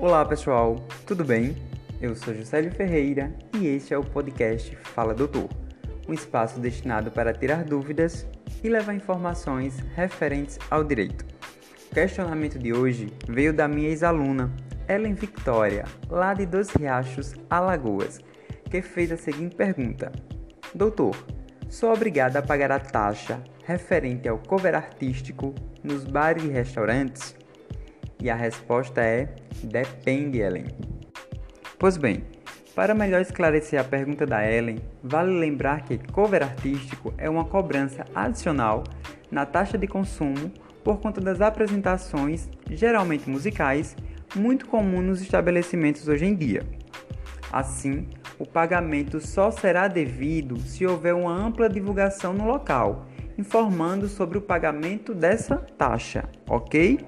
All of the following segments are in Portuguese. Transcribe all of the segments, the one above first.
Olá pessoal, tudo bem? Eu sou Juscelio Ferreira e este é o podcast Fala Doutor, um espaço destinado para tirar dúvidas e levar informações referentes ao direito. O questionamento de hoje veio da minha ex-aluna, Ellen Victoria, lá de Dois Riachos, Alagoas, que fez a seguinte pergunta: Doutor, sou obrigada a pagar a taxa referente ao cover artístico nos bares e restaurantes? E a resposta é: depende, Ellen. Pois bem, para melhor esclarecer a pergunta da Ellen, vale lembrar que cover artístico é uma cobrança adicional na taxa de consumo por conta das apresentações, geralmente musicais, muito comum nos estabelecimentos hoje em dia. Assim, o pagamento só será devido se houver uma ampla divulgação no local, informando sobre o pagamento dessa taxa, ok?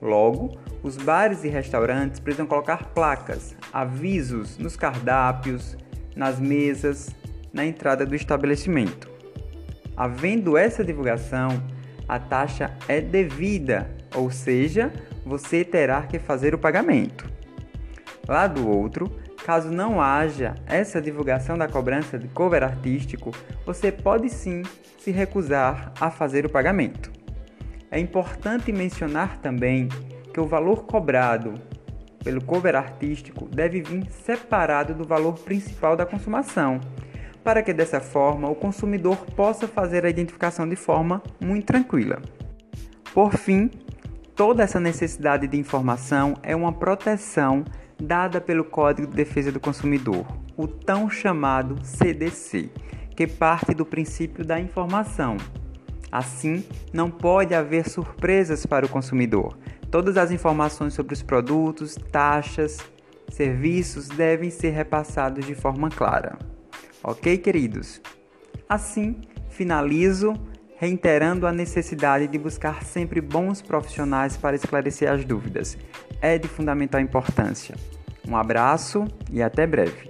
Logo, os bares e restaurantes precisam colocar placas, avisos nos cardápios, nas mesas, na entrada do estabelecimento. Havendo essa divulgação, a taxa é devida, ou seja, você terá que fazer o pagamento. Lá do outro, caso não haja essa divulgação da cobrança de cover artístico, você pode sim se recusar a fazer o pagamento. É importante mencionar também que o valor cobrado pelo cover artístico deve vir separado do valor principal da consumação, para que dessa forma o consumidor possa fazer a identificação de forma muito tranquila. Por fim, toda essa necessidade de informação é uma proteção dada pelo Código de Defesa do Consumidor, o tão chamado CDC, que parte do princípio da informação, Assim, não pode haver surpresas para o consumidor. Todas as informações sobre os produtos, taxas, serviços devem ser repassados de forma clara. Ok, queridos? Assim, finalizo reiterando a necessidade de buscar sempre bons profissionais para esclarecer as dúvidas. É de fundamental importância. Um abraço e até breve.